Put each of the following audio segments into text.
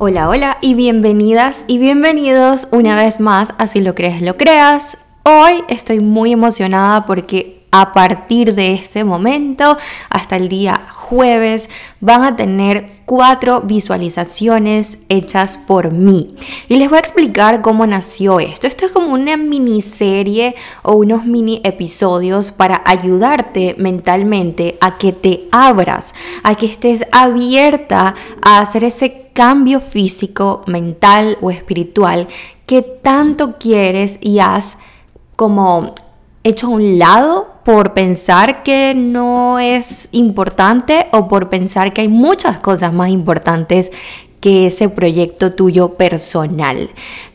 Hola, hola y bienvenidas y bienvenidos una vez más a Si lo crees, lo creas. Hoy estoy muy emocionada porque a partir de ese momento hasta el día jueves van a tener cuatro visualizaciones hechas por mí. Y les voy a explicar cómo nació esto. Esto es como una miniserie o unos mini episodios para ayudarte mentalmente a que te abras, a que estés abierta a hacer ese cambio físico, mental o espiritual que tanto quieres y has como hecho a un lado por pensar que no es importante o por pensar que hay muchas cosas más importantes que ese proyecto tuyo personal.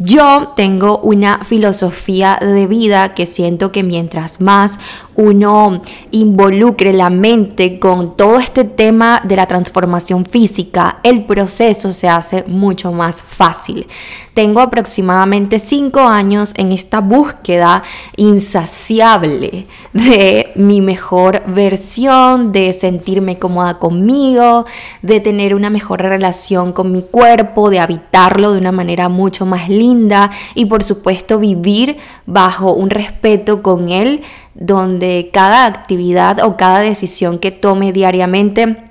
Yo tengo una filosofía de vida que siento que mientras más uno involucre la mente con todo este tema de la transformación física, el proceso se hace mucho más fácil. Tengo aproximadamente cinco años en esta búsqueda insaciable de mi mejor versión, de sentirme cómoda conmigo, de tener una mejor relación con mi cuerpo, de habitarlo de una manera mucho más y por supuesto vivir bajo un respeto con él donde cada actividad o cada decisión que tome diariamente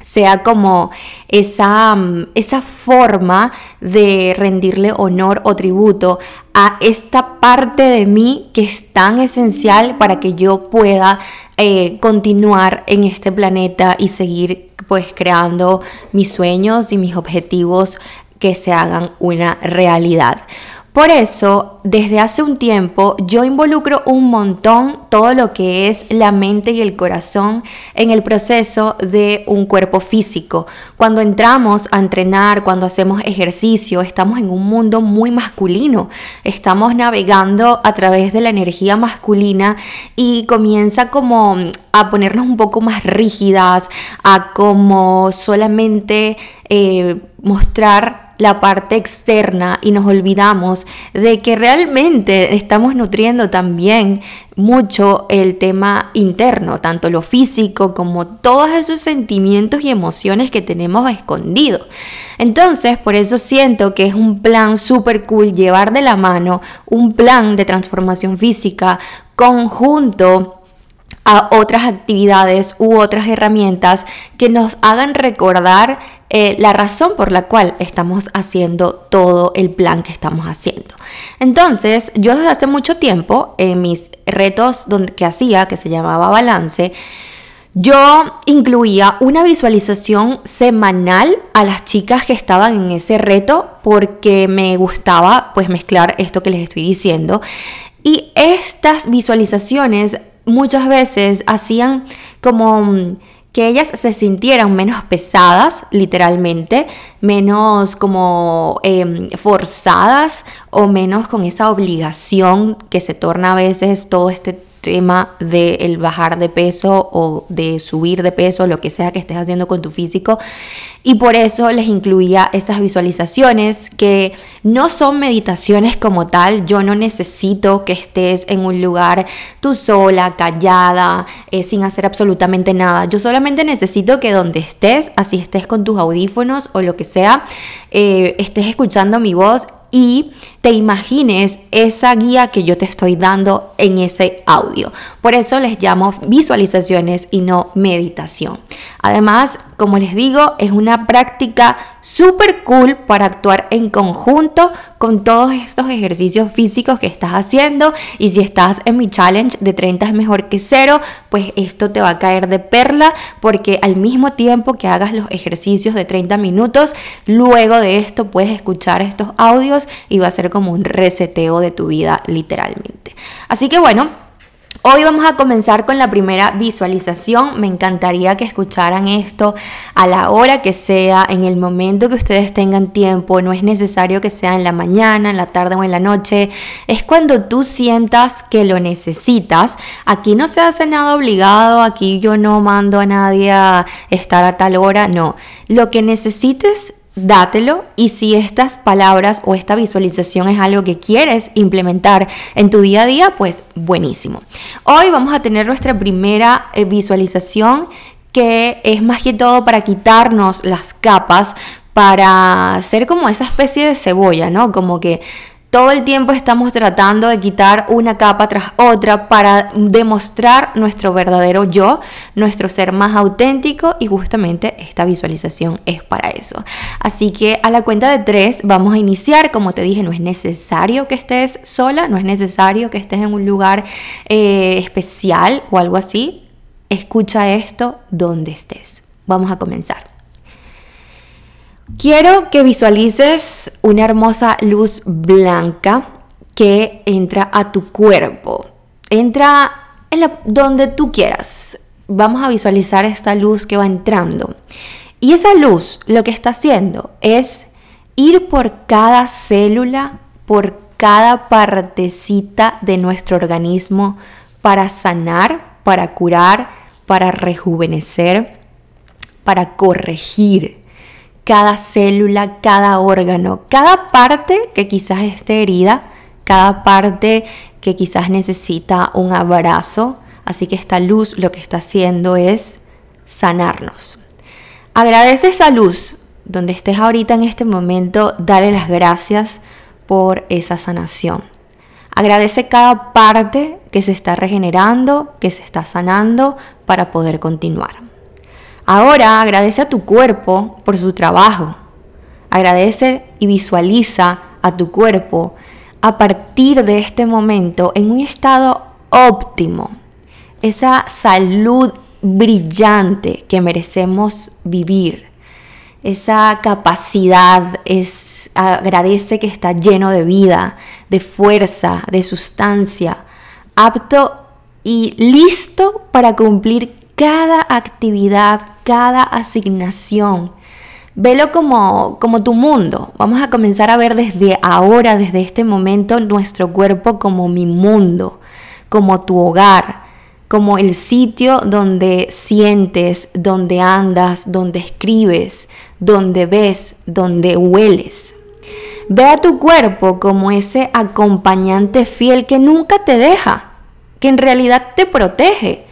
sea como esa, mm, esa, forma de rendirle honor o tributo a esta parte de mí que es tan esencial para que yo pueda eh, continuar en este planeta y seguir pues creando mis sueños y mis objetivos que se hagan una realidad. Por eso, desde hace un tiempo, yo involucro un montón todo lo que es la mente y el corazón en el proceso de un cuerpo físico. Cuando entramos a entrenar, cuando hacemos ejercicio, estamos en un mundo muy masculino. Estamos navegando a través de la energía masculina y comienza como a ponernos un poco más rígidas, a como solamente eh, mostrar la parte externa y nos olvidamos de que realmente estamos nutriendo también mucho el tema interno, tanto lo físico como todos esos sentimientos y emociones que tenemos escondidos. Entonces, por eso siento que es un plan súper cool llevar de la mano un plan de transformación física conjunto a otras actividades u otras herramientas que nos hagan recordar eh, la razón por la cual estamos haciendo todo el plan que estamos haciendo. Entonces, yo desde hace mucho tiempo, en mis retos donde, que hacía, que se llamaba balance, yo incluía una visualización semanal a las chicas que estaban en ese reto porque me gustaba pues mezclar esto que les estoy diciendo. Y estas visualizaciones muchas veces hacían como que ellas se sintieran menos pesadas, literalmente, menos como em, forzadas o menos con esa obligación que se torna a veces todo este tema de el bajar de peso o de subir de peso, lo que sea que estés haciendo con tu físico. Y por eso les incluía esas visualizaciones que no son meditaciones como tal. Yo no necesito que estés en un lugar tú sola, callada, eh, sin hacer absolutamente nada. Yo solamente necesito que donde estés, así estés con tus audífonos o lo que sea, eh, estés escuchando mi voz y te imagines esa guía que yo te estoy dando en ese audio. Por eso les llamo visualizaciones y no meditación. Además, como les digo, es una práctica súper cool para actuar en conjunto con todos estos ejercicios físicos que estás haciendo. Y si estás en mi challenge de 30 es mejor que cero, pues esto te va a caer de perla porque al mismo tiempo que hagas los ejercicios de 30 minutos, luego de esto puedes escuchar estos audios y va a ser como un reseteo de tu vida literalmente. Así que bueno, Hoy vamos a comenzar con la primera visualización. Me encantaría que escucharan esto a la hora que sea, en el momento que ustedes tengan tiempo. No es necesario que sea en la mañana, en la tarde o en la noche. Es cuando tú sientas que lo necesitas. Aquí no se hace nada obligado, aquí yo no mando a nadie a estar a tal hora, no. Lo que necesites dátelo y si estas palabras o esta visualización es algo que quieres implementar en tu día a día, pues buenísimo. Hoy vamos a tener nuestra primera eh, visualización que es más que todo para quitarnos las capas para ser como esa especie de cebolla, ¿no? Como que todo el tiempo estamos tratando de quitar una capa tras otra para demostrar nuestro verdadero yo, nuestro ser más auténtico y justamente esta visualización es para eso. Así que a la cuenta de tres vamos a iniciar, como te dije, no es necesario que estés sola, no es necesario que estés en un lugar eh, especial o algo así. Escucha esto donde estés. Vamos a comenzar. Quiero que visualices una hermosa luz blanca que entra a tu cuerpo. Entra en donde tú quieras. Vamos a visualizar esta luz que va entrando. Y esa luz lo que está haciendo es ir por cada célula, por cada partecita de nuestro organismo para sanar, para curar, para rejuvenecer, para corregir cada célula, cada órgano, cada parte que quizás esté herida, cada parte que quizás necesita un abrazo. Así que esta luz lo que está haciendo es sanarnos. Agradece esa luz donde estés ahorita en este momento, dale las gracias por esa sanación. Agradece cada parte que se está regenerando, que se está sanando para poder continuar. Ahora agradece a tu cuerpo por su trabajo. Agradece y visualiza a tu cuerpo a partir de este momento en un estado óptimo. Esa salud brillante que merecemos vivir. Esa capacidad es agradece que está lleno de vida, de fuerza, de sustancia, apto y listo para cumplir cada actividad, cada asignación. Velo como, como tu mundo. Vamos a comenzar a ver desde ahora, desde este momento, nuestro cuerpo como mi mundo, como tu hogar, como el sitio donde sientes, donde andas, donde escribes, donde ves, donde hueles. Ve a tu cuerpo como ese acompañante fiel que nunca te deja, que en realidad te protege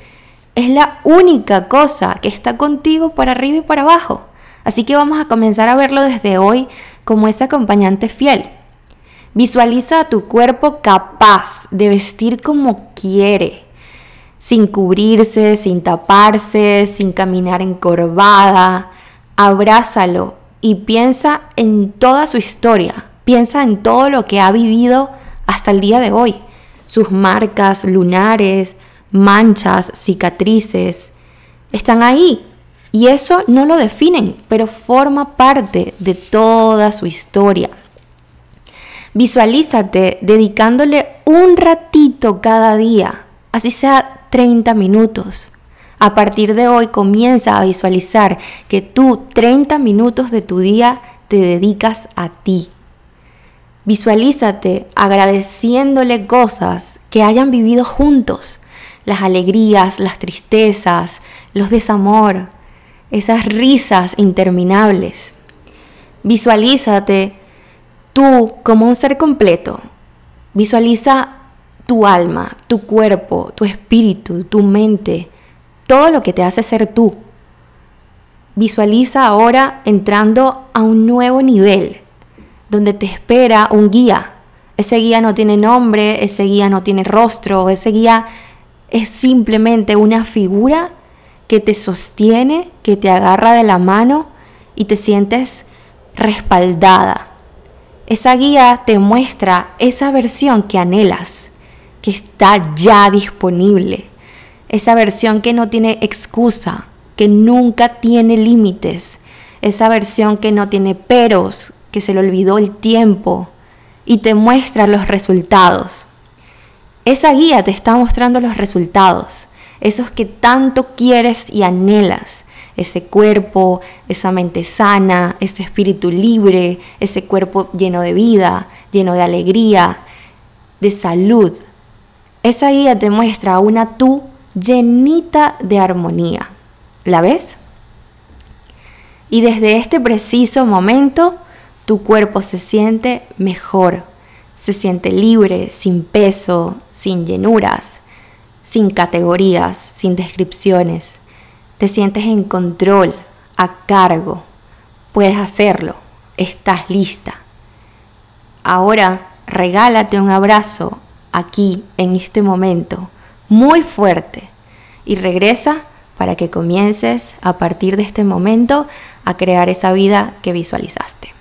es la única cosa que está contigo para arriba y para abajo. Así que vamos a comenzar a verlo desde hoy como ese acompañante fiel. Visualiza a tu cuerpo capaz de vestir como quiere, sin cubrirse, sin taparse, sin caminar encorvada. Abrázalo y piensa en toda su historia. Piensa en todo lo que ha vivido hasta el día de hoy. Sus marcas lunares, manchas, cicatrices, están ahí. Y eso no lo definen, pero forma parte de toda su historia. Visualízate dedicándole un ratito cada día, así sea 30 minutos. A partir de hoy comienza a visualizar que tú 30 minutos de tu día te dedicas a ti. Visualízate agradeciéndole cosas que hayan vivido juntos, las alegrías, las tristezas, los desamor, esas risas interminables. Visualízate tú como un ser completo. Visualiza tu alma, tu cuerpo, tu espíritu, tu mente, todo lo que te hace ser tú. Visualiza ahora entrando a un nuevo nivel, donde te espera un guía. Ese guía no tiene nombre, ese guía no tiene rostro, ese guía es simplemente una figura que te sostiene, que te agarra de la mano y te sientes respaldada. Esa guía te muestra esa versión que anhelas, que está ya disponible. Esa versión que no tiene excusa, que nunca tiene límites. Esa versión que no tiene peros, que se le olvidó el tiempo y te muestra los resultados. Esa guía te está mostrando los resultados, esos que tanto quieres y anhelas. Ese cuerpo, esa mente sana, ese espíritu libre, ese cuerpo lleno de vida, lleno de alegría, de salud. Esa guía te muestra una tú llenita de armonía. ¿La ves? Y desde este preciso momento, tu cuerpo se siente mejor, se siente libre, sin peso, sin llenuras, sin categorías, sin descripciones. Te sientes en control, a cargo, puedes hacerlo, estás lista. Ahora regálate un abrazo aquí, en este momento, muy fuerte, y regresa para que comiences a partir de este momento a crear esa vida que visualizaste.